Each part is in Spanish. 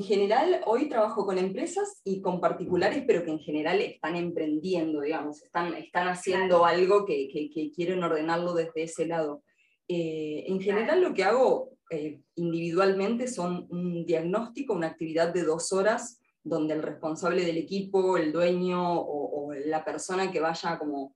En general, hoy trabajo con empresas y con particulares, pero que en general están emprendiendo, digamos, están, están haciendo algo que, que, quieren ordenarlo desde ese lado. Eh, en general, lo que hago eh, individualmente son un diagnóstico, una actividad de dos horas, donde el responsable del equipo, el dueño o, o la persona que vaya como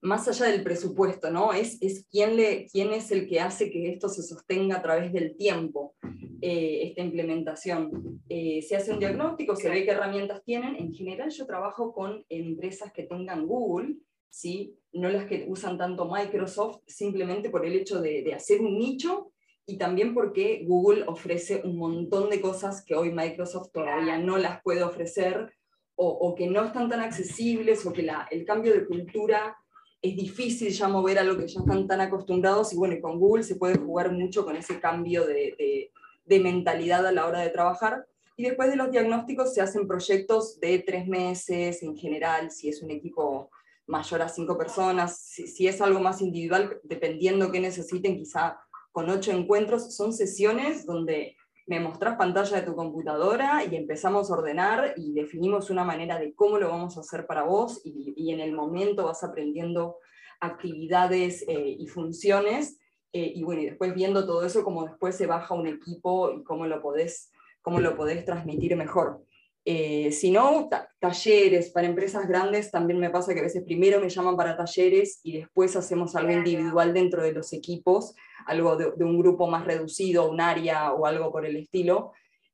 más allá del presupuesto, ¿no? Es, es quién, le, quién es el que hace que esto se sostenga a través del tiempo, eh, esta implementación. Eh, se hace un diagnóstico, se ve qué herramientas tienen. En general yo trabajo con empresas que tengan Google, ¿sí? no las que usan tanto Microsoft, simplemente por el hecho de, de hacer un nicho y también porque Google ofrece un montón de cosas que hoy Microsoft todavía no las puede ofrecer o, o que no están tan accesibles o que la, el cambio de cultura es difícil ya mover a lo que ya están tan acostumbrados y bueno, con Google se puede jugar mucho con ese cambio de, de, mentalidad a la hora de trabajar. Y después de los diagnósticos se hacen proyectos de tres meses en general, si es un equipo mayor a cinco personas, si, si es algo más individual, dependiendo qué necesiten, quizá con ocho encuentros, son sesiones donde me mostrás pantalla de tu computadora y empezamos a ordenar y definimos una manera de cómo lo vamos a hacer para vos y, en el momento vas aprendiendo actividades eh, y funciones eh, y bueno, y después viendo todo eso, cómo después se baja un equipo y cómo lo podés, cómo lo podés transmitir mejor. Eh, si no, talleres para empresas grandes, también me pasa que a veces primero me llaman para talleres y después hacemos algo individual dentro de los equipos, algo de, un grupo más reducido, un área o algo por el estilo.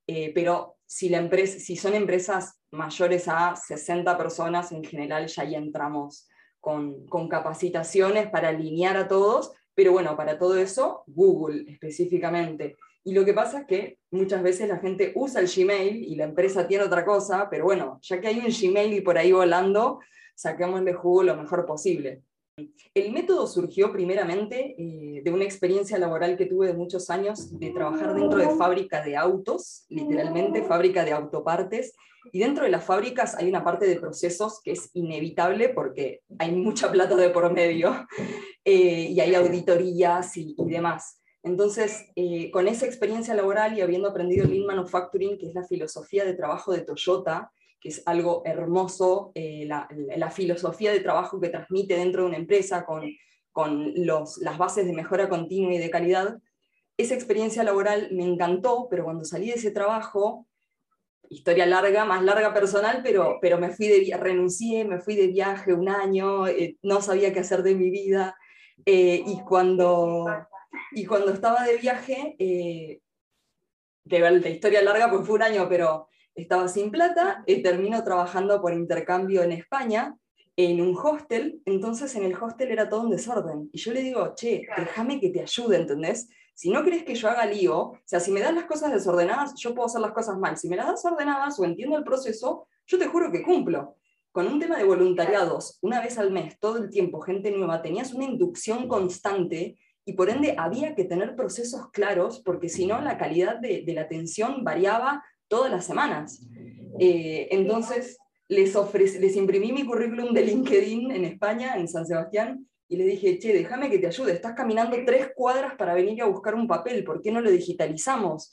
Eh, pero si, la empresa, si son empresas mayores a 60 personas, en general ya ahí entramos con, con capacitaciones para alinear a todos, pero bueno, para todo eso, Google específicamente. Y lo que pasa es que muchas veces la gente usa el Gmail y la empresa tiene otra cosa, pero bueno, ya que hay un Gmail y por ahí volando, saquémosle jugo lo mejor posible. El método surgió primeramente eh, de una experiencia laboral que tuve de muchos años de trabajar dentro de fábrica de autos, literalmente fábrica de autopartes, y dentro de las fábricas hay una parte de procesos que es inevitable porque hay mucha plata de por medio eh, y hay auditorías y demás. Entonces, eh, con esa experiencia laboral y habiendo aprendido Lean Manufacturing, que es la filosofía de trabajo de Toyota, que es algo hermoso, eh, la, filosofía de trabajo que transmite dentro de una empresa con, con las bases de mejora continua y de calidad, esa experiencia laboral me encantó, pero cuando salí de ese trabajo, historia larga, más larga personal, pero, pero me fui de, renuncié, me fui de viaje un año, eh, no sabía qué hacer de mi vida, y cuando y cuando estaba de viaje, eh, la historia larga pues fue un año, pero estaba sin plata, y termino trabajando por intercambio en España, en un hostel, entonces en el hostel era todo un desorden. Y yo le digo, che, déjame que te ayude, ¿entendés? Si no crees que yo haga lío, o sea, si me das las cosas desordenadas, yo puedo hacer las cosas mal. Si me las das ordenadas o entiendo el proceso, yo te juro que cumplo. Con un tema de voluntariados, una vez al mes, todo el tiempo, gente nueva, tenías una inducción constante y por ende había que tener procesos claros porque si no la calidad de, la atención variaba todas las semanas. Eh, entonces les, les imprimí mi currículum de LinkedIn en España, en San Sebastián, y le dije, che, déjame que te ayude, estás caminando tres cuadras para venir a buscar un papel, ¿por qué no lo digitalizamos?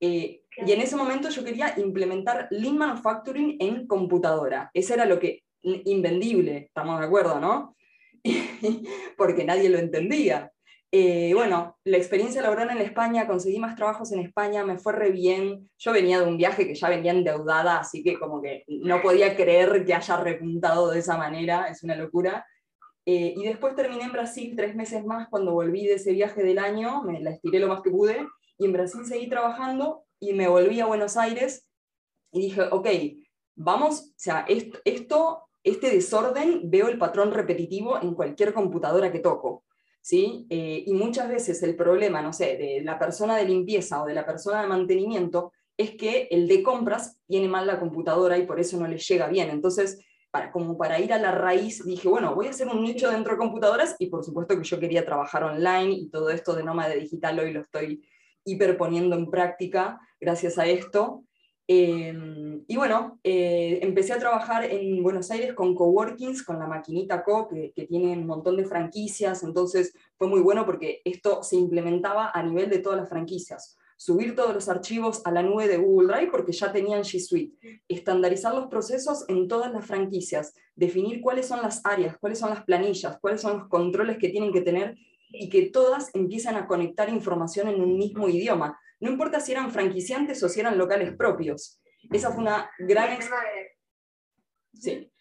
Eh, y en ese momento yo quería implementar Lean Manufacturing en computadora. Eso era lo que, invendible, estamos de acuerdo, ¿no? Porque nadie lo entendía. Eh, bueno, la experiencia laboral en España, conseguí más trabajos en España, me fue re bien. Yo venía de un viaje que ya venía endeudada, así que como que no podía creer que haya repuntado de esa manera, es una locura. Eh, y después terminé en Brasil tres meses más cuando volví de ese viaje del año, me la estiré lo más que pude, y en Brasil seguí trabajando y me volví a Buenos Aires y dije, ok, vamos, o sea, esto, esto este desorden, veo el patrón repetitivo en cualquier computadora que toco. ¿Sí? Eh, y muchas veces el problema, no sé, de la persona de limpieza o de la persona de mantenimiento es que el de compras tiene mal la computadora y por eso no le llega bien. Entonces, para, como para ir a la raíz, dije, bueno, voy a hacer un nicho dentro de computadoras y por supuesto que yo quería trabajar online y todo esto de nómada digital hoy lo estoy hiperponiendo en práctica gracias a esto. Em, y bueno, eh, empecé a trabajar en Buenos Aires con coworkings, con la maquinita Co, que, que, tiene un montón de franquicias, entonces fue muy bueno porque esto se implementaba a nivel de todas las franquicias. subir todos los archivos a la nube de Google Drive porque ya tenían G Suite, estandarizar los procesos en todas las franquicias, definir cuáles son las áreas, cuáles son las planillas, cuáles son los controles que tienen que tener y que todas empiezan a conectar información en un mismo idioma. No importa si eran franquiciantes o si eran locales propios. Esa fue una gran... Sí.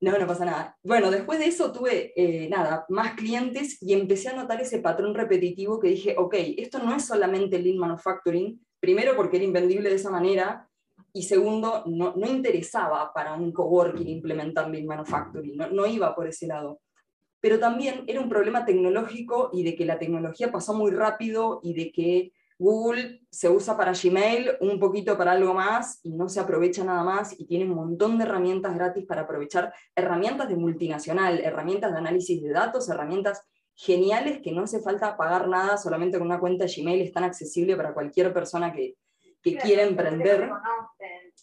No, no pasa nada. Bueno, después de eso tuve, eh, nada, más clientes y empecé a notar ese patrón repetitivo que dije, ok, esto no es solamente Lean Manufacturing, primero porque era invendible de esa manera, y segundo, no, no interesaba para un coworking implementar Lean Manufacturing, no, no iba por ese lado. Pero también era un problema tecnológico y de que la tecnología pasó muy rápido y de que Google se usa para Gmail, un poquito para algo más y no se aprovecha nada más y tiene un montón de herramientas gratis para aprovechar, herramientas de multinacional, herramientas de análisis de datos, herramientas geniales que no hace falta pagar nada, solamente con una cuenta de Gmail es tan accesible para cualquier persona que, que quiera emprender.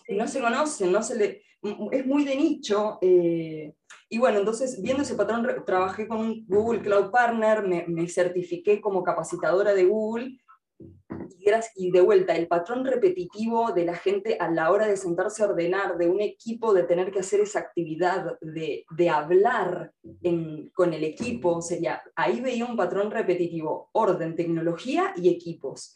No se conocen, no se le, es muy de nicho. Eh, y bueno, entonces viendo ese patrón, trabajé con un Google Cloud Partner, me, me certifiqué como capacitadora de Google y de vuelta, el patrón repetitivo de la gente a la hora de sentarse a ordenar, de un equipo, de tener que hacer esa actividad, de, de hablar con el equipo, sería, ahí veía un patrón repetitivo, orden, tecnología y equipos.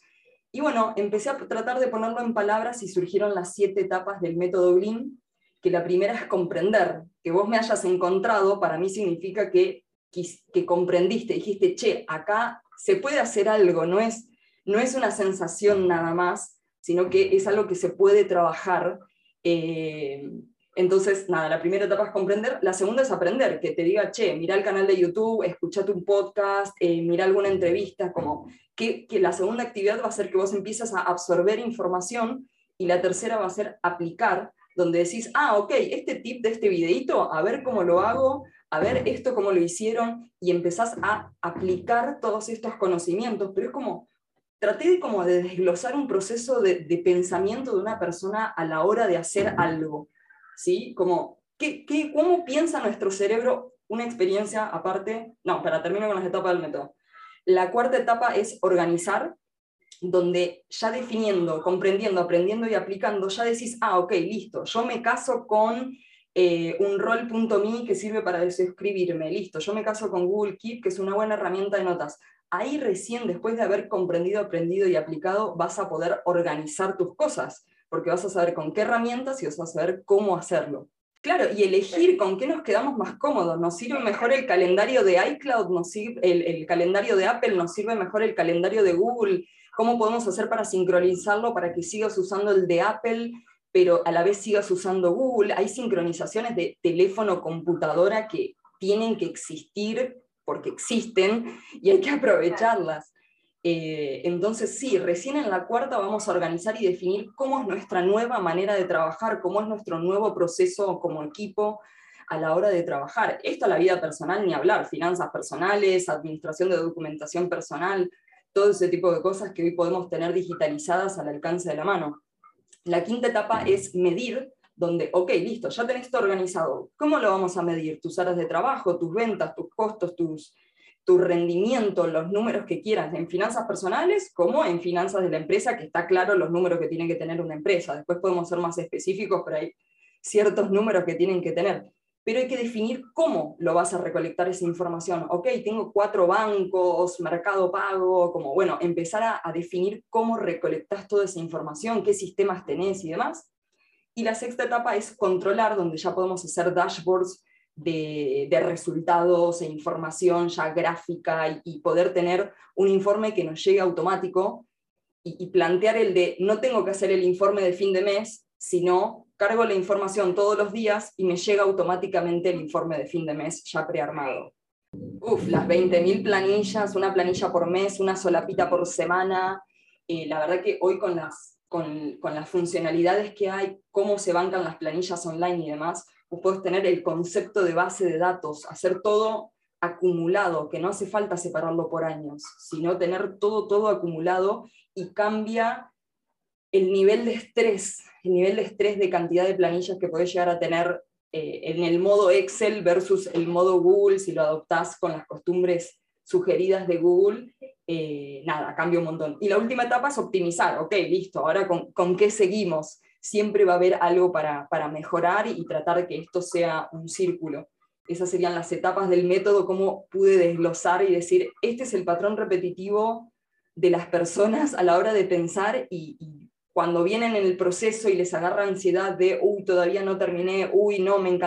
Y bueno, empecé a tratar de ponerlo en palabras y surgieron las siete etapas del método Green, que la primera es comprender, que vos me hayas encontrado, para mí significa que, que comprendiste, dijiste, che, acá se puede hacer algo, no es no es una sensación nada más, sino que es algo que se puede trabajar. Eh, entonces, nada, la primera etapa es comprender, la segunda es aprender, que te diga, che, mira el canal de YouTube, escuchate un podcast, eh, mira alguna entrevista, como que, que la segunda actividad va a ser que vos empieces a absorber información y la tercera va a ser aplicar, donde decís, ah, ok, este tip de este videito, a ver cómo lo hago, a ver esto cómo lo hicieron, y empezás a aplicar todos estos conocimientos, pero es como traté de como de desglosar un proceso de, pensamiento de una persona a la hora de hacer algo, ¿sí? Como, ¿qué, qué, cómo piensa nuestro cerebro una experiencia aparte? No, para terminar con las etapas del método. La cuarta etapa es organizar, donde ya definiendo, comprendiendo, aprendiendo y aplicando, ya decís, ah, ok, listo, yo me caso con eh, un rol.me que sirve para desescribirme, listo, yo me caso con Google Keep, que es una buena herramienta de notas ahí recién, después de haber comprendido, aprendido y aplicado, vas a poder organizar tus cosas, porque vas a saber con qué herramientas y vas a saber cómo hacerlo. Claro, y elegir con qué nos quedamos más cómodos. ¿Nos sirve mejor el calendario de iCloud? ¿Nos sirve el, calendario de Apple? ¿Nos sirve mejor el calendario de Google? ¿Cómo podemos hacer para sincronizarlo para que sigas usando el de Apple, pero a la vez sigas usando Google? Hay sincronizaciones de teléfono, computadora que tienen que existir porque existen y hay que aprovecharlas. Eh, entonces, sí, recién en la cuarta vamos a organizar y definir cómo es nuestra nueva manera de trabajar, cómo es nuestro nuevo proceso como equipo a la hora de trabajar. Esto la vida personal ni hablar, finanzas personales, administración de documentación personal, todo ese tipo de cosas que hoy podemos tener digitalizadas al alcance de la mano. La quinta etapa es medir donde, ok, listo, ya tenés esto organizado. ¿Cómo lo vamos a medir? Tus horas de trabajo, tus ventas, tus costos, tus, tu rendimiento, los números que quieras, en finanzas personales como en finanzas de la empresa, que está claro los números que tiene que tener una empresa. Después podemos ser más específicos, pero hay ciertos números que tienen que tener. Pero hay que definir cómo lo vas a recolectar esa información. Ok, tengo cuatro bancos, mercado pago, como bueno, empezar a, a definir cómo recolectas toda esa información, qué sistemas tenés y demás y la sexta etapa es controlar, donde ya podemos hacer dashboards de, resultados e información ya gráfica y, poder tener un informe que nos llegue automático y, plantear el de no tengo que hacer el informe de fin de mes, sino cargo la información todos los días y me llega automáticamente el informe de fin de mes ya prearmado. Uf, las 20.000 planillas, una planilla por mes, una solapita por semana. Eh, la verdad que hoy con las con, las funcionalidades que hay, cómo se bancan las planillas online y demás, vos podés tener el concepto de base de datos, hacer todo acumulado, que no hace falta separarlo por años, sino tener todo, todo acumulado y cambia el nivel de estrés, el nivel de estrés de cantidad de planillas que podés llegar a tener eh, en el modo Excel versus el modo Google si lo adoptás con las costumbres sugeridas de Google, eh, nada, cambia un montón. Y la última etapa es optimizar, ok, listo, ahora con, con qué seguimos. Siempre va a haber algo para, para mejorar y tratar de que esto sea un círculo. Esas serían las etapas del método, cómo pude desglosar y decir, este es el patrón repetitivo de las personas a la hora de pensar y, y cuando vienen en el proceso y les agarra ansiedad de, uy, todavía no terminé, uy, no, me,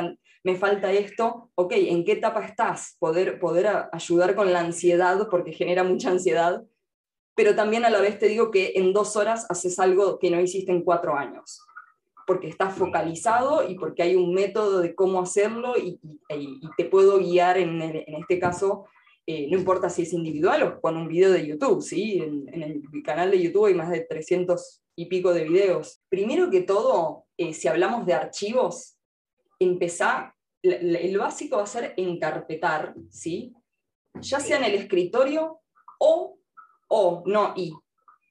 me falta esto, ok, ¿en qué etapa estás? Poder, poder ayudar con la ansiedad, porque genera mucha ansiedad, pero también a la vez te digo que en dos horas haces algo que no hiciste en cuatro años, porque estás focalizado y porque hay un método de cómo hacerlo y, te puedo guiar en, en este caso eh, no importa si es individual o con un video de YouTube, ¿sí? En, el canal de YouTube hay más de 300 y pico de videos. Primero que todo, eh, si hablamos de archivos, empezar, el básico va a ser encarpetar, ¿sí? Ya sea en el escritorio o, o, no y,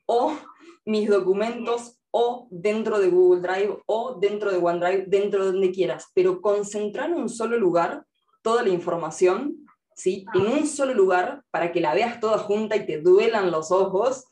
o mis documentos o dentro de Google Drive o dentro de OneDrive, dentro de donde quieras, pero concentrar en un solo lugar toda la información ¿sí? en un solo lugar para que la veas toda junta y te duelan los ojos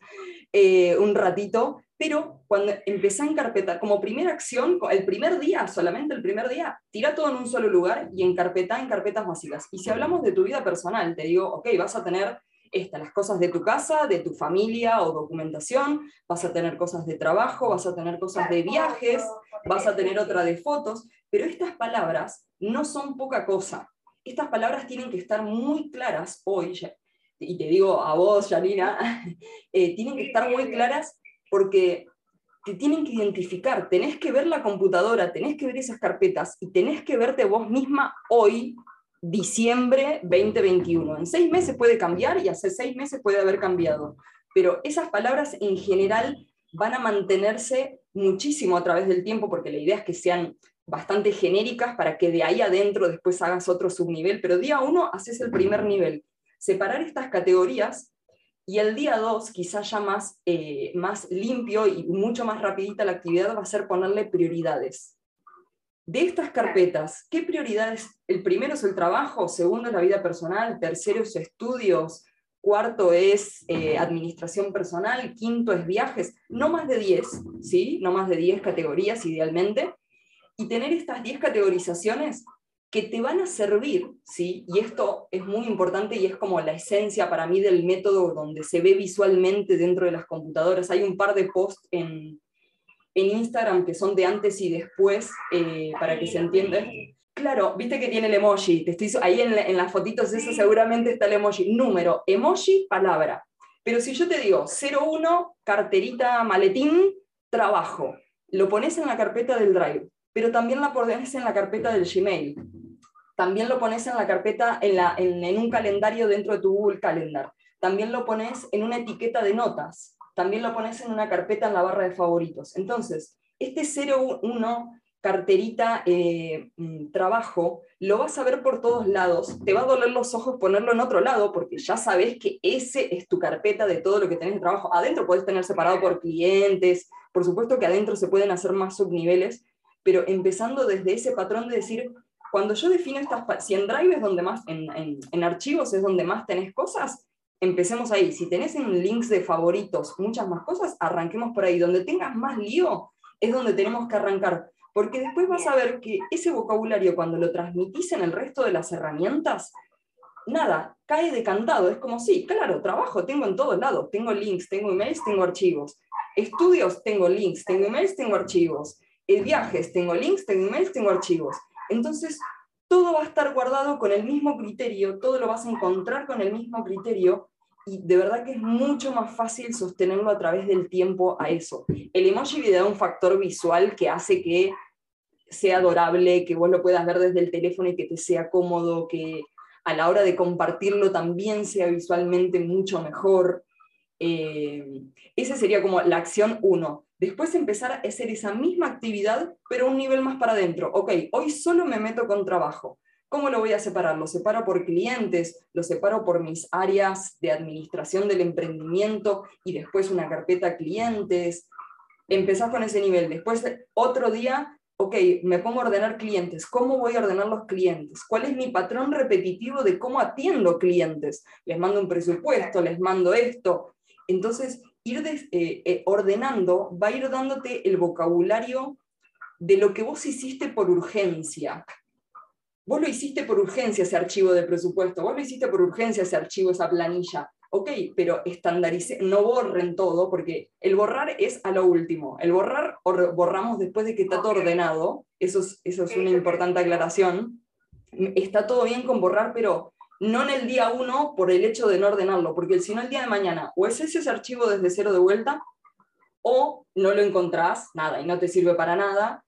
eh, un ratito, pero cuando empecé a encarpetar, como primera acción, el primer día, solamente el primer día, tira todo en un solo lugar y encarpeta en carpetas básicas. Y si hablamos de tu vida personal, te digo, ok, vas a tener estas, las cosas de tu casa, de tu familia o documentación, vas a tener cosas de trabajo, vas a tener cosas de viajes, vas a tener otra de fotos, pero estas palabras no son poca cosa. Estas palabras tienen que estar muy claras hoy, y te digo a vos, Janina, eh, tienen que estar muy claras porque te tienen que identificar, tenés que ver la computadora, tenés que ver esas carpetas y tenés que verte vos misma hoy, diciembre 2021. En seis meses puede cambiar y hace seis meses puede haber cambiado, pero esas palabras en general van a mantenerse muchísimo a través del tiempo porque la idea es que sean bastante genéricas para que de ahí adentro después hagas otro subnivel, pero día uno haces el primer nivel. Separar estas categorías y el día dos, quizás ya más, eh, más limpio y mucho más rapidita la actividad, va a ser ponerle prioridades. De estas carpetas, ¿qué prioridades? El primero es el trabajo, segundo es la vida personal, tercero es estudios, cuarto es eh, administración personal, quinto es viajes, no más de 10, ¿sí? No más de 10 categorías idealmente. Y tener estas 10 categorizaciones que te van a servir, ¿sí? Y esto es muy importante y es como la esencia para mí del método donde se ve visualmente dentro de las computadoras. Hay un par de posts en, en Instagram que son de antes y después, eh, para que se entienda. Claro, viste que tiene el emoji, te estoy, ahí en, en las fotitos eso seguramente está el emoji. Número, emoji, palabra. Pero si yo te digo 01, carterita, maletín, trabajo, lo pones en la carpeta del Drive pero también la pones en la carpeta del Gmail. También lo pones en la carpeta, en, la, en, un calendario dentro de tu Google Calendar. También lo pones en una etiqueta de notas. También lo pones en una carpeta en la barra de favoritos. Entonces, este 01 carterita eh, mm, trabajo, lo vas a ver por todos lados, te va a doler los ojos ponerlo en otro lado porque ya sabes que ese es tu carpeta de todo lo que tenés de trabajo. Adentro puedes tener separado por clientes, por supuesto que adentro se pueden hacer más subniveles, pero empezando desde ese patrón de decir, cuando yo defino estas, si en Drive es donde más, en, en, archivos es donde más tenés cosas, empecemos ahí. Si tenés en links de favoritos muchas más cosas, arranquemos por ahí. Donde tengas más lío es donde tenemos que arrancar. Porque después vas a ver que ese vocabulario, cuando lo transmitís en el resto de las herramientas, nada, cae decantado. Es como, sí, claro, trabajo tengo en todos lados. Tengo links, tengo emails, tengo archivos. Estudios, tengo links, tengo emails, tengo archivos el viajes, tengo links, tengo emails, tengo archivos. Entonces, todo va a estar guardado con el mismo criterio, todo lo vas a encontrar con el mismo criterio y de verdad que es mucho más fácil sostenerlo a través del tiempo a eso. El emoji le da un factor visual que hace que sea adorable, que vos lo puedas ver desde el teléfono y que te sea cómodo, que a la hora de compartirlo también sea visualmente mucho mejor. Eh, esa sería como la acción 1. Después empezar a hacer esa misma actividad, pero un nivel más para adentro. Ok, hoy solo me meto con trabajo. ¿Cómo lo voy a separar? Lo separo por clientes, lo separo por mis áreas de administración del emprendimiento y después una carpeta clientes. Empezás con ese nivel. Después, otro día, ok, me pongo a ordenar clientes. ¿Cómo voy a ordenar los clientes? ¿Cuál es mi patrón repetitivo de cómo atiendo clientes? Les mando un presupuesto, les mando esto. Entonces, ir eh, eh, ordenando va a ir dándote el vocabulario de lo que vos hiciste por urgencia. Vos lo hiciste por urgencia ese archivo de presupuesto, vos lo hiciste por urgencia ese archivo, esa planilla. Ok, pero estandarice, no borren todo, porque el borrar es a lo último. El borrar borramos después de que está todo ordenado. Eso es, eso es una importante aclaración. Está todo bien con borrar, pero no en el día uno por el hecho de no ordenarlo, porque si no el día de mañana o es ese archivo desde cero de vuelta, o no lo encontrás, nada, y no te sirve para nada,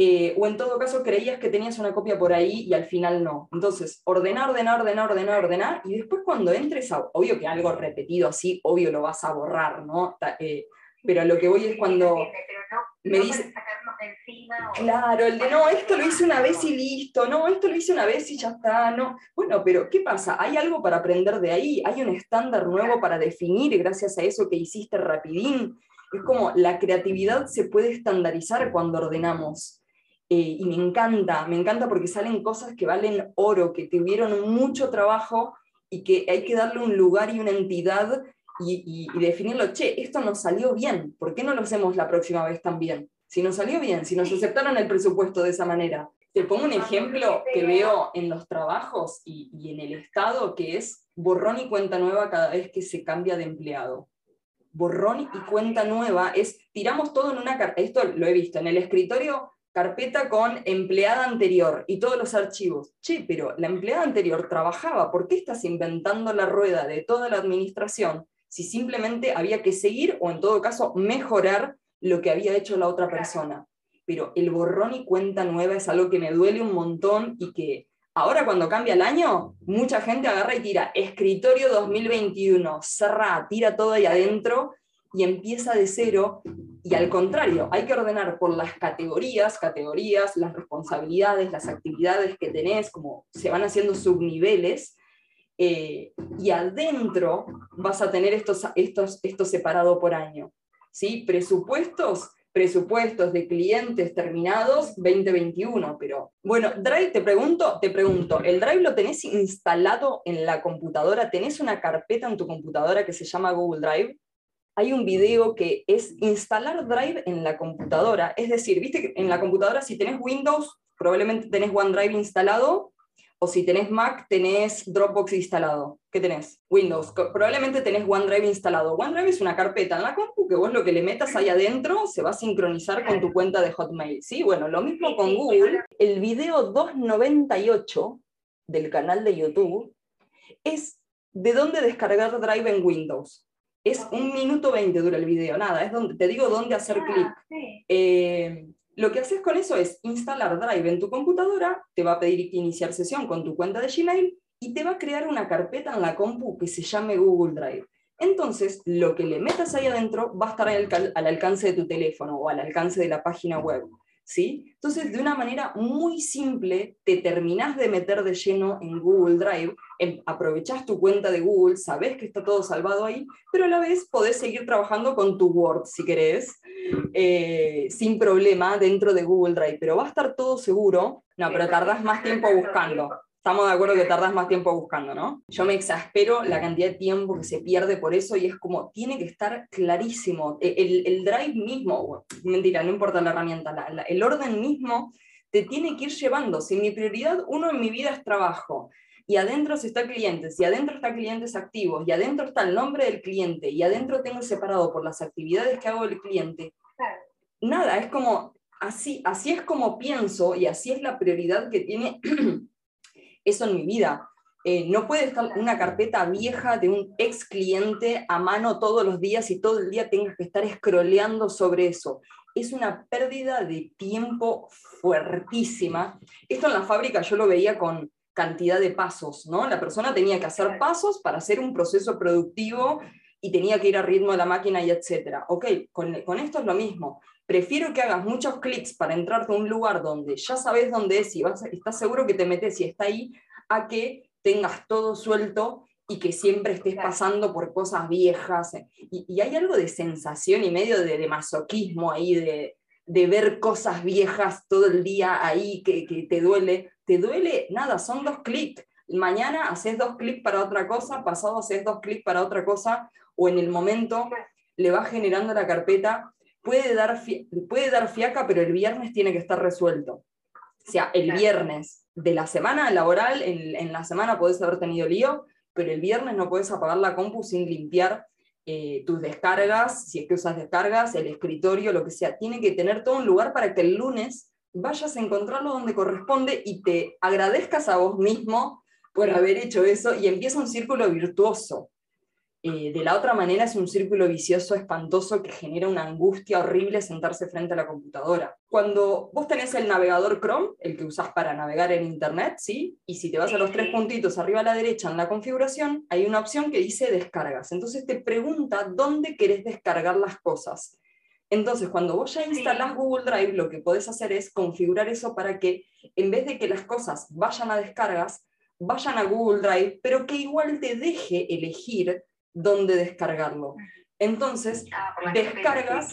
eh, o en todo caso creías que tenías una copia por ahí y al final no. Entonces, ordenar, ordenar, ordenar, ordenar, ordenar, y después cuando entres, a, obvio que algo repetido así, obvio lo vas a borrar, ¿no? Eh, pero lo que voy es cuando me dice... Claro, el de no, esto lo hice una vez y listo, no, esto lo hice una vez y ya está, no. Bueno, pero ¿qué pasa? Hay algo para aprender de ahí, hay un estándar nuevo para definir gracias a eso que hiciste rapidín. Es como la creatividad se puede estandarizar cuando ordenamos. Eh, y me encanta, me encanta porque salen cosas que valen oro, que tuvieron mucho trabajo y que hay que darle un lugar y una entidad y, definirlo, che, esto nos salió bien, ¿por qué no lo hacemos la próxima vez también? Si nos salió bien, si nos aceptaron el presupuesto de esa manera. Te pongo un ejemplo que veo en los trabajos y, y en el Estado, que es borrón y cuenta nueva cada vez que se cambia de empleado borrón y cuenta nueva es tiramos todo en una carpeta. Esto lo he visto en el escritorio, carpeta con empleada anterior y todos los archivos. Che, pero la empleada anterior trabajaba, ¿por qué estás inventando la rueda de toda la administración si simplemente había que seguir o en todo caso mejorar lo que había hecho la otra persona? Pero el borrón y cuenta nueva es algo que me duele un montón y que ahora cuando cambia el año, mucha gente agarra y tira escritorio 2021, cerra, tira todo ahí adentro y empieza de cero. Y al contrario, hay que ordenar por las categorías, categorías, las responsabilidades, las actividades que tenés, como se van haciendo subniveles. Eh, y adentro vas a tener estos, estos, esto separado por año. ¿sí? Presupuestos, presupuestos de clientes terminados 2021, pero bueno, Drive, te pregunto, te pregunto, ¿el Drive lo tenés instalado en la computadora? ¿Tenés una carpeta en tu computadora que se llama Google Drive? hay un video que es instalar Drive en la computadora. Es decir, viste que en la computadora si tenés Windows, probablemente tenés OneDrive instalado, o si tenés Mac, tenés Dropbox instalado. ¿Qué tenés? Windows. Probablemente tenés OneDrive instalado. OneDrive es una carpeta en la compu que vos lo que le metas ahí adentro se va a sincronizar con tu cuenta de Hotmail. ¿sí? Bueno, lo mismo con Google. El video 298 del canal de YouTube es de dónde descargar Drive en Windows. Es un minuto 20 dura el video, nada, es donde te digo dónde hacer ah, clic. Eh, lo que haces con eso es instalar Drive en tu computadora, te va a pedir iniciar sesión con tu cuenta de Gmail y te va a crear una carpeta en la compu que se llame Google Drive. Entonces, lo que le metas ahí adentro va a estar al alcance de tu teléfono o al alcance de la página web. ¿Sí? Entonces, de una manera muy simple, te terminás de meter de lleno en Google Drive, aprovechás tu cuenta de Google, sabes que está todo salvado ahí, pero a la vez podés seguir trabajando con tu Word, si querés, eh, sin problema dentro de Google Drive, pero va a estar todo seguro, no, pero tardás más tiempo. buscando estamos de acuerdo que tardas más tiempo buscando, ¿no? Yo me exaspero la cantidad de tiempo que se pierde por eso y es como, tiene que estar clarísimo. E, el, el drive mismo, mentira, no importa la herramienta, el orden mismo te tiene que ir llevando. Si mi prioridad, uno en mi vida es trabajo, y adentro está clientes, y adentro está clientes activos, y adentro está el nombre del cliente, y adentro tengo separado por las actividades que hago el cliente. Nada, es como, así, así es como pienso y así es la prioridad que tiene eso en mi vida. Eh, no puede estar una carpeta vieja de un ex cliente a mano todos los días y todo el día tengas que estar scrolleando sobre eso. Es una pérdida de tiempo fuertísima. Esto en la fábrica yo lo veía con cantidad de pasos, ¿no? La persona tenía que hacer pasos para hacer un proceso productivo y tenía que ir a ritmo de la máquina y etcétera. Ok, con, con esto es lo mismo prefiero que hagas muchos clics para entrar a un lugar donde ya sabes dónde es y vas, estás seguro que te metes y está ahí, a que tengas todo suelto y que siempre estés pasando por cosas viejas. Y, hay algo de sensación y medio de, masoquismo ahí, de, de ver cosas viejas todo el día ahí que, que te duele. Te duele, nada, son dos clics. Mañana haces dos clics para otra cosa, pasado haces dos clics para otra cosa, o en el momento le vas generando la carpeta. Puede dar, puede dar fiaca, pero el viernes tiene que estar resuelto. O sea, el viernes de la semana laboral, en, en la semana podés haber tenido lío, pero el viernes no puedes apagar la compu sin limpiar eh, tus descargas, si es que usas descargas, el escritorio, lo que sea. Tiene que tener todo un lugar para que el lunes vayas a encontrarlo donde corresponde y te agradezcas a vos mismo por haber hecho eso y empieza un círculo virtuoso. Eh, de la otra manera es un círculo vicioso espantoso que genera una angustia horrible sentarse frente a la computadora. Cuando vos tenés el navegador Chrome, el que usás para navegar en Internet, ¿sí? Y si te vas a los tres puntitos arriba a la derecha en la configuración, hay una opción que dice descargas. Entonces te pregunta dónde querés descargar las cosas. Entonces, cuando vos ya instalás Google Drive, lo que podés hacer es configurar eso para que en vez de que las cosas vayan a descargas, vayan a Google Drive, pero que igual te deje elegir dónde descargarlo. Entonces, ah, descargas,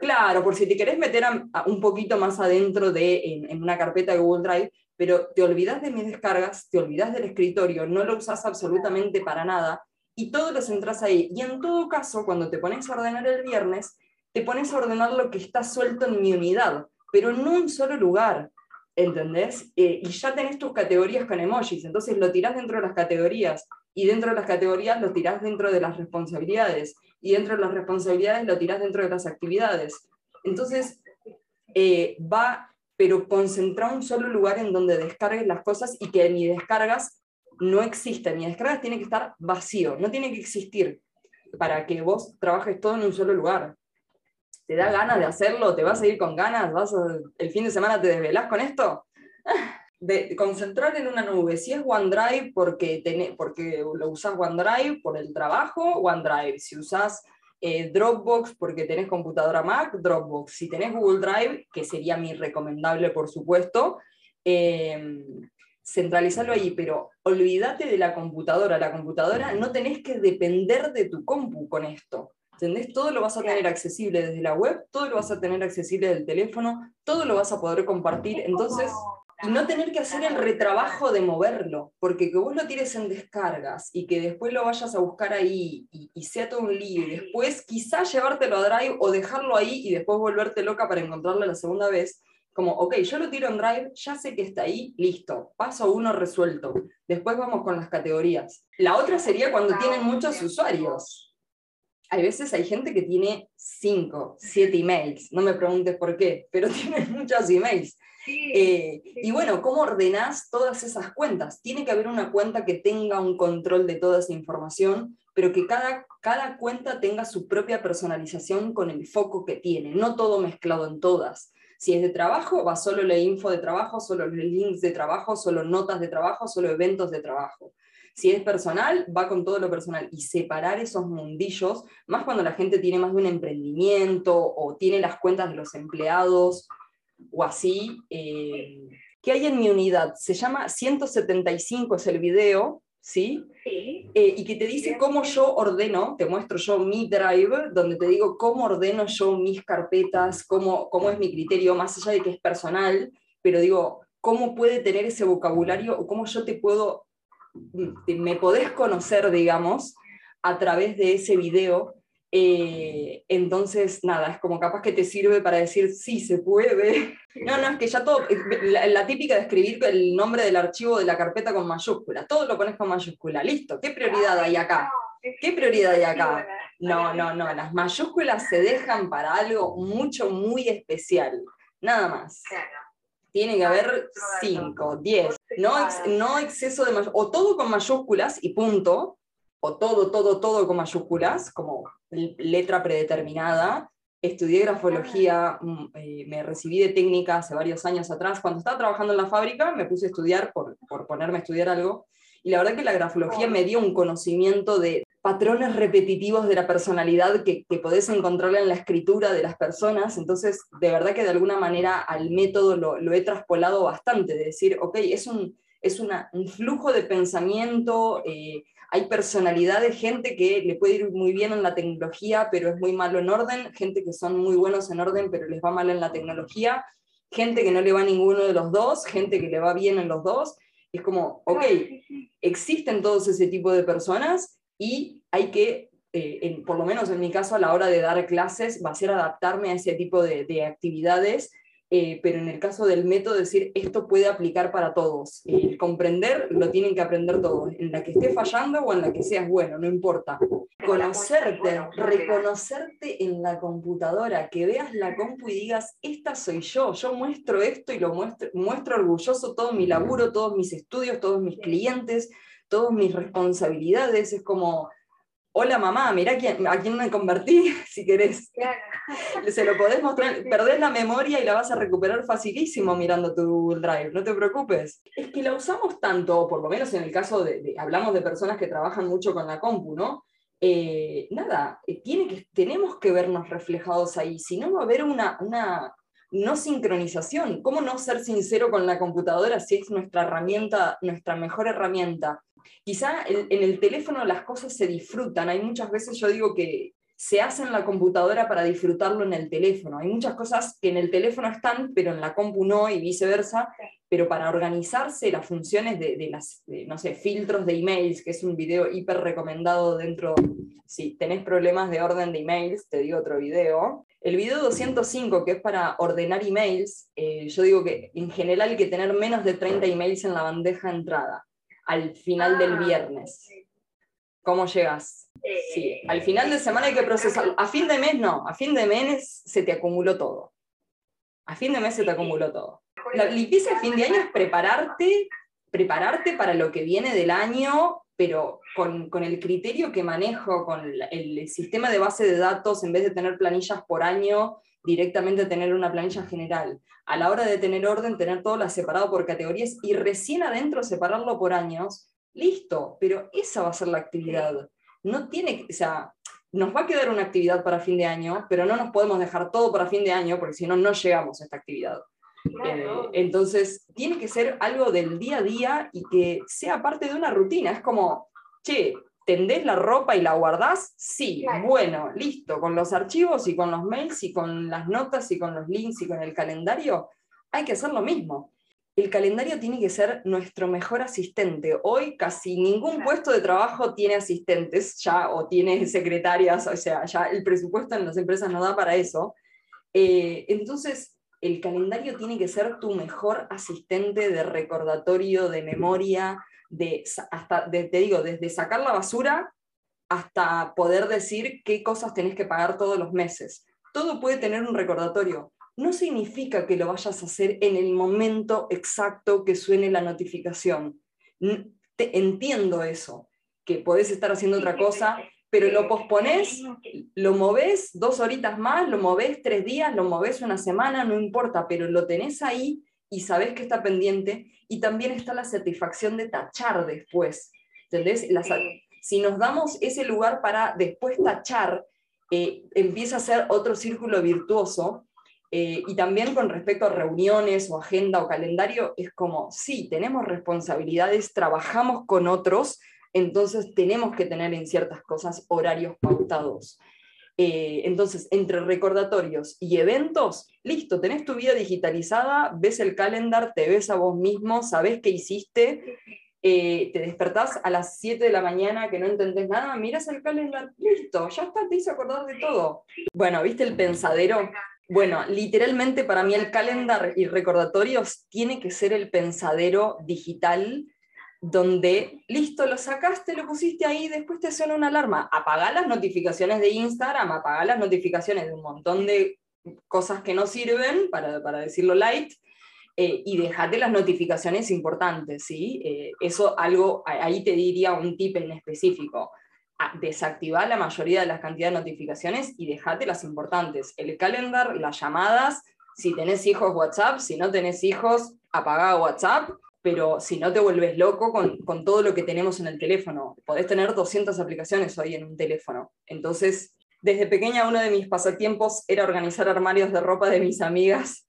claro, por si te querés meter un poquito más adentro de, en, una carpeta de Google Drive, pero te olvidas de mis descargas, te olvidas del escritorio, no lo usas absolutamente para nada, y todo lo centras ahí. Y en todo caso, cuando te pones a ordenar el viernes, te pones a ordenar lo que está suelto en mi unidad, pero en un solo lugar, ¿entendés? Eh, y ya tenés tus categorías con emojis, entonces lo tirás dentro de las categorías y dentro de las categorías lo tirás dentro de las responsabilidades y dentro de las responsabilidades lo tirás dentro de las actividades. Entonces, eh, va, pero concentra un solo lugar en donde descargues las cosas y que mi descargas no exista. Mi descargas tiene que estar vacío, no tiene que existir para que vos trabajes todo en un solo lugar. ¿Te da ganas de hacerlo? ¿Te vas a ir con ganas? ¿Vas ¿El fin de semana te desvelás con esto? De concentrar en una nube. Si es OneDrive porque, porque lo usas OneDrive por el trabajo, OneDrive. Si usas eh, Dropbox porque tenés computadora Mac, Dropbox. Si tenés Google Drive, que sería mi recomendable, por supuesto, eh, centralizarlo ahí, pero olvídate de la computadora. La computadora no tenés que depender de tu compu con esto. ¿Entendés? Todo lo vas a tener accesible desde la web, todo lo vas a tener accesible del teléfono, todo lo vas a poder compartir. Entonces, y no tener que hacer el retrabajo de moverlo, porque que vos lo tires en descargas y que después lo vayas a buscar ahí y, sea todo un lío, y después quizás llevártelo a Drive o dejarlo ahí y después volverte loca para encontrarlo la segunda vez, como, ok, yo lo tiro en Drive, ya sé que está ahí, listo, paso uno resuelto. Después vamos con las categorías. La otra sería cuando tienen muchos usuarios. Hay veces hay gente que tiene 5, 7 emails, no me preguntes por qué, pero tienen muchos emails. Eh, y bueno, ¿cómo ordenás todas esas cuentas? Tiene que haber una cuenta que tenga un control de toda esa información, pero que cada, cada cuenta tenga su propia personalización con el foco que tiene, no todo mezclado en todas. Si es de trabajo, va solo la info de trabajo, solo los links de trabajo, solo notas de trabajo, solo eventos de trabajo. Si es personal, va con todo lo personal y separar esos mundillos, más cuando la gente tiene más de un emprendimiento o tiene las cuentas de los empleados o así. Eh, ¿Qué hay en mi unidad? Se llama 175 es el video, ¿sí? sí. Eh, y que te dice cómo yo ordeno, te muestro yo mi drive, donde te digo cómo ordeno yo mis carpetas, cómo, cómo es mi criterio, más allá de que es personal, pero digo, cómo puede tener ese vocabulario o cómo yo te puedo, me podés conocer, digamos, a través de ese video eh, entonces, nada, es como capaz que te sirve para decir, sí, se puede. No, no, es que ya todo, la, típica de escribir el nombre del archivo de la carpeta con mayúscula, todo lo pones con mayúscula, listo, ¿qué prioridad hay acá? ¿Qué prioridad hay acá? No, no, no, las mayúsculas se dejan para algo mucho, muy especial, nada más. Tiene que haber 5, 10, no, no exceso de mayúsculas, o todo con mayúsculas y punto, o todo, todo, todo con mayúsculas, como letra predeterminada. Estudié grafología, mm, eh, me recibí de técnica hace varios años atrás. Cuando estaba trabajando en la fábrica me puse a estudiar por, por ponerme a estudiar algo. Y la verdad que la grafología me dio un conocimiento de patrones repetitivos de la personalidad que, que podés encontrar en la escritura de las personas. Entonces, de verdad que de alguna manera al método lo, lo he traspolado bastante, de decir, ok, es un, es una, un flujo de pensamiento, eh, hay personalidad de gente que le puede ir muy bien en la tecnología, pero es muy malo en orden, gente que son muy buenos en orden, pero les va mal en la tecnología, gente que no le va a ninguno de los dos, gente que le va bien en los dos. Es como, ok, existen todos ese tipo de personas y hay que, eh, por lo menos en mi caso, a la hora de dar clases, va a ser adaptarme a ese tipo de, de actividades eh, pero en el caso del método, decir esto puede aplicar para todos. El comprender lo tienen que aprender todos, en la que esté fallando o en la que seas bueno, no importa. Conocerte, reconocerte en la computadora, que veas la compu y digas, esta soy yo, yo muestro esto y lo muestro, muestro orgulloso todo mi laburo, todos mis estudios, todos mis clientes, todas mis responsabilidades, es como hola mamá, mira quién, a quién me convertí, si querés. Se lo podés mostrar, perdés la memoria y la vas a recuperar facilísimo mirando tu Google Drive, no te preocupes. Es que la usamos tanto, por lo menos en el caso de, hablamos de personas que trabajan mucho con la compu, ¿no? Eh, nada, eh, tiene que, tenemos que vernos reflejados ahí, si no va a haber una, una no sincronización. ¿Cómo no ser sincero con la computadora si es nuestra herramienta, nuestra mejor herramienta? Quizá en el teléfono las cosas se disfrutan. Hay muchas veces, yo digo que se hace en la computadora para disfrutarlo en el teléfono. Hay muchas cosas que en el teléfono están, pero en la compu no y viceversa. Pero para organizarse las funciones de, las, no sé, filtros de emails, que es un video hiper recomendado dentro, si tenés problemas de orden de emails, te digo otro video. El video 205, que es para ordenar emails, eh, yo digo que en general hay que tener menos de 30 emails en la bandeja de entrada al final del ah, viernes. ¿Cómo llegas? Eh, sí, al final de semana hay que procesar. A fin de mes no, a fin de mes se te acumuló todo. A fin de mes se te acumuló todo. La limpieza de fin de año es prepararte, prepararte para lo que viene del año, pero con, con el criterio que manejo, con el sistema de base de datos, en vez de tener planillas por año, directamente tener una planilla general. A la hora de tener orden, tener todo las separado por categorías y recién adentro separarlo por años, listo, pero esa va a ser la actividad. No tiene, o sea, nos va a quedar una actividad para fin de año, pero no nos podemos dejar todo para fin de año porque si no, no llegamos a esta actividad. Eh, entonces, tiene que ser algo del día a día y que sea parte de una rutina. Es como, che, ¿Tendés la ropa y la guardás? Sí, bueno, listo, con los archivos y con los mails y con las notas y con los links y con el calendario, hay que hacer lo mismo. El calendario tiene que ser nuestro mejor asistente. Hoy casi ningún puesto de trabajo tiene asistentes ya o tiene secretarias, o sea, ya el presupuesto en las empresas no da para eso. Eh, entonces, el calendario tiene que ser tu mejor asistente de recordatorio, de memoria, de, hasta, te digo, desde sacar la basura hasta poder decir qué cosas tenés que pagar todos los meses. Todo puede tener un recordatorio. No significa que lo vayas a hacer en el momento exacto que suene la notificación. Te, entiendo eso, que podés estar haciendo otra cosa, pero lo posponés, lo movés dos horitas más, lo movés tres días, lo movés una semana, no importa, pero lo tenés ahí y sabés que está pendiente y también está la satisfacción de tachar después. ¿Entendés? si nos damos ese lugar para después tachar, eh, empieza a ser otro círculo virtuoso. Eh, y también con respecto a reuniones o agenda o calendario, es como, sí, tenemos responsabilidades, trabajamos con otros, entonces tenemos que tener en ciertas cosas horarios pautados. Eh, entonces, entre recordatorios y eventos, listo, tenés tu vida digitalizada, ves el calendar, te ves a vos mismo, sabés qué hiciste, eh, te despertás a las 7 de la mañana que no entendés nada, miras el calendar, listo, ya está, te hizo acordar de todo. Bueno, ¿viste el pensadero? Bueno, literalmente para mí el calendar y recordatorios tiene que ser el pensadero digital donde, listo, lo sacaste, lo pusiste ahí, después te suena una alarma. Apagá las notificaciones de Instagram, apagá las notificaciones de un montón de cosas que no sirven, para, decirlo light, eh, y dejate las notificaciones importantes, ¿sí? Eh, eso algo, ahí te diría un tip en específico. Desactivar la mayoría de las cantidades de notificaciones y dejate las importantes. El calendar, las llamadas, si tenés hijos WhatsApp, si no tenés hijos, apagá WhatsApp pero si no te vuelves loco con, todo lo que tenemos en el teléfono. Podés tener 200 aplicaciones hoy en un teléfono. Entonces, desde pequeña uno de mis pasatiempos era organizar armarios de ropa de mis amigas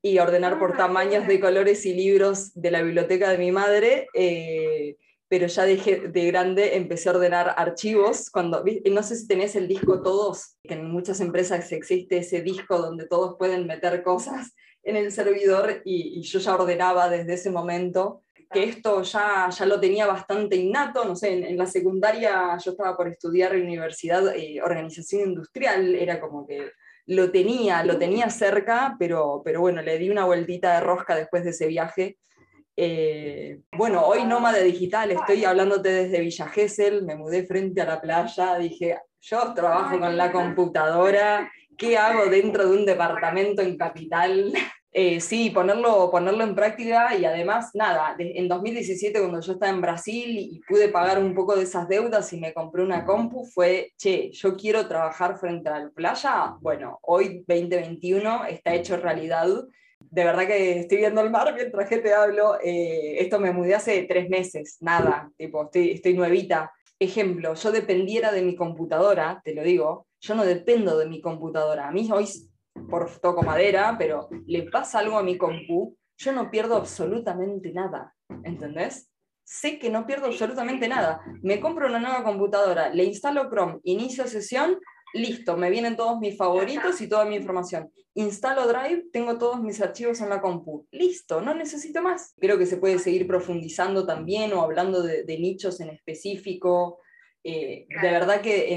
y ordenar por tamaños de colores y libros de la biblioteca de mi madre. Eh, pero ya dejé de grande, empecé a ordenar archivos. Cuando, no sé si tenés el disco Todos, que en muchas empresas existe ese disco donde todos pueden meter cosas en el servidor y, yo ya ordenaba desde ese momento que esto ya, ya lo tenía bastante innato, no sé, en, la secundaria yo estaba por estudiar en universidad eh, organización industrial, era como que lo tenía, lo tenía cerca, pero, pero bueno, le di una vueltita de rosca después de ese viaje. Eh, bueno, hoy nómada digital, estoy hablándote desde Villa Gesell, me mudé frente a la playa, dije, yo trabajo con la computadora, ¿qué hago dentro de un departamento en capital? Eh, sí, ponerlo, ponerlo en práctica y además, nada, en 2017 cuando yo estaba en Brasil y pude pagar un poco de esas deudas y me compré una compu, fue, che, yo quiero trabajar frente a la playa, bueno, hoy 2021 está hecho realidad de verdad que estoy viendo el mar mientras que te hablo. Eh, esto me mudé hace tres meses, nada, tipo, estoy, estoy nuevita. Ejemplo, yo dependiera de mi computadora, te lo digo, yo no dependo de mi computadora. A mí hoy, por toco madera, pero le pasa algo a mi compu, yo no pierdo absolutamente nada, ¿entendés? Sé que no pierdo absolutamente nada. Me compro una nueva computadora, le instalo Chrome, inicio sesión, listo, me vienen todos mis favoritos y toda mi información. Instalo Drive, tengo todos mis archivos en la compu. Listo, no necesito más. Creo que se puede seguir profundizando también o hablando de, nichos en específico. Eh, de verdad que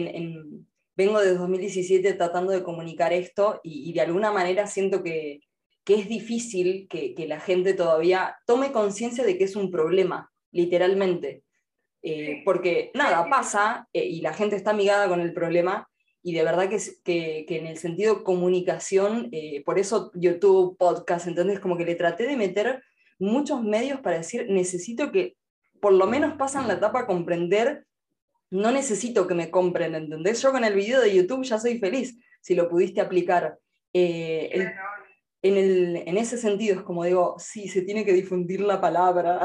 vengo desde 2017 tratando de comunicar esto y, de alguna manera siento que, es difícil que, la gente todavía tome conciencia de que es un problema, literalmente. Eh, porque nada, pasa eh, y la gente está amigada con el problema, y de verdad que, que, que en el sentido comunicación, eh, por eso YouTube, podcast, entonces como que le traté de meter muchos medios para decir, necesito que por lo menos pasan la etapa a comprender, no necesito que me compren, ¿entendés? Yo con el video de YouTube ya soy feliz, si lo pudiste aplicar. Eh, en, el, en ese sentido es como digo, sí, se tiene que difundir la palabra.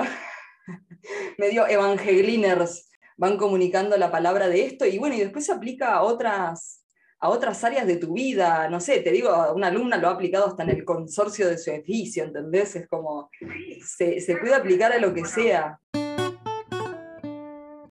Medio evangeliners van comunicando la palabra de esto y bueno, y después se aplica a otras, a otras áreas de tu vida, no sé, te digo, una alumna lo ha aplicado hasta en el consorcio de su edificio, ¿entendés? Es como, se, puede aplicar a lo que sea.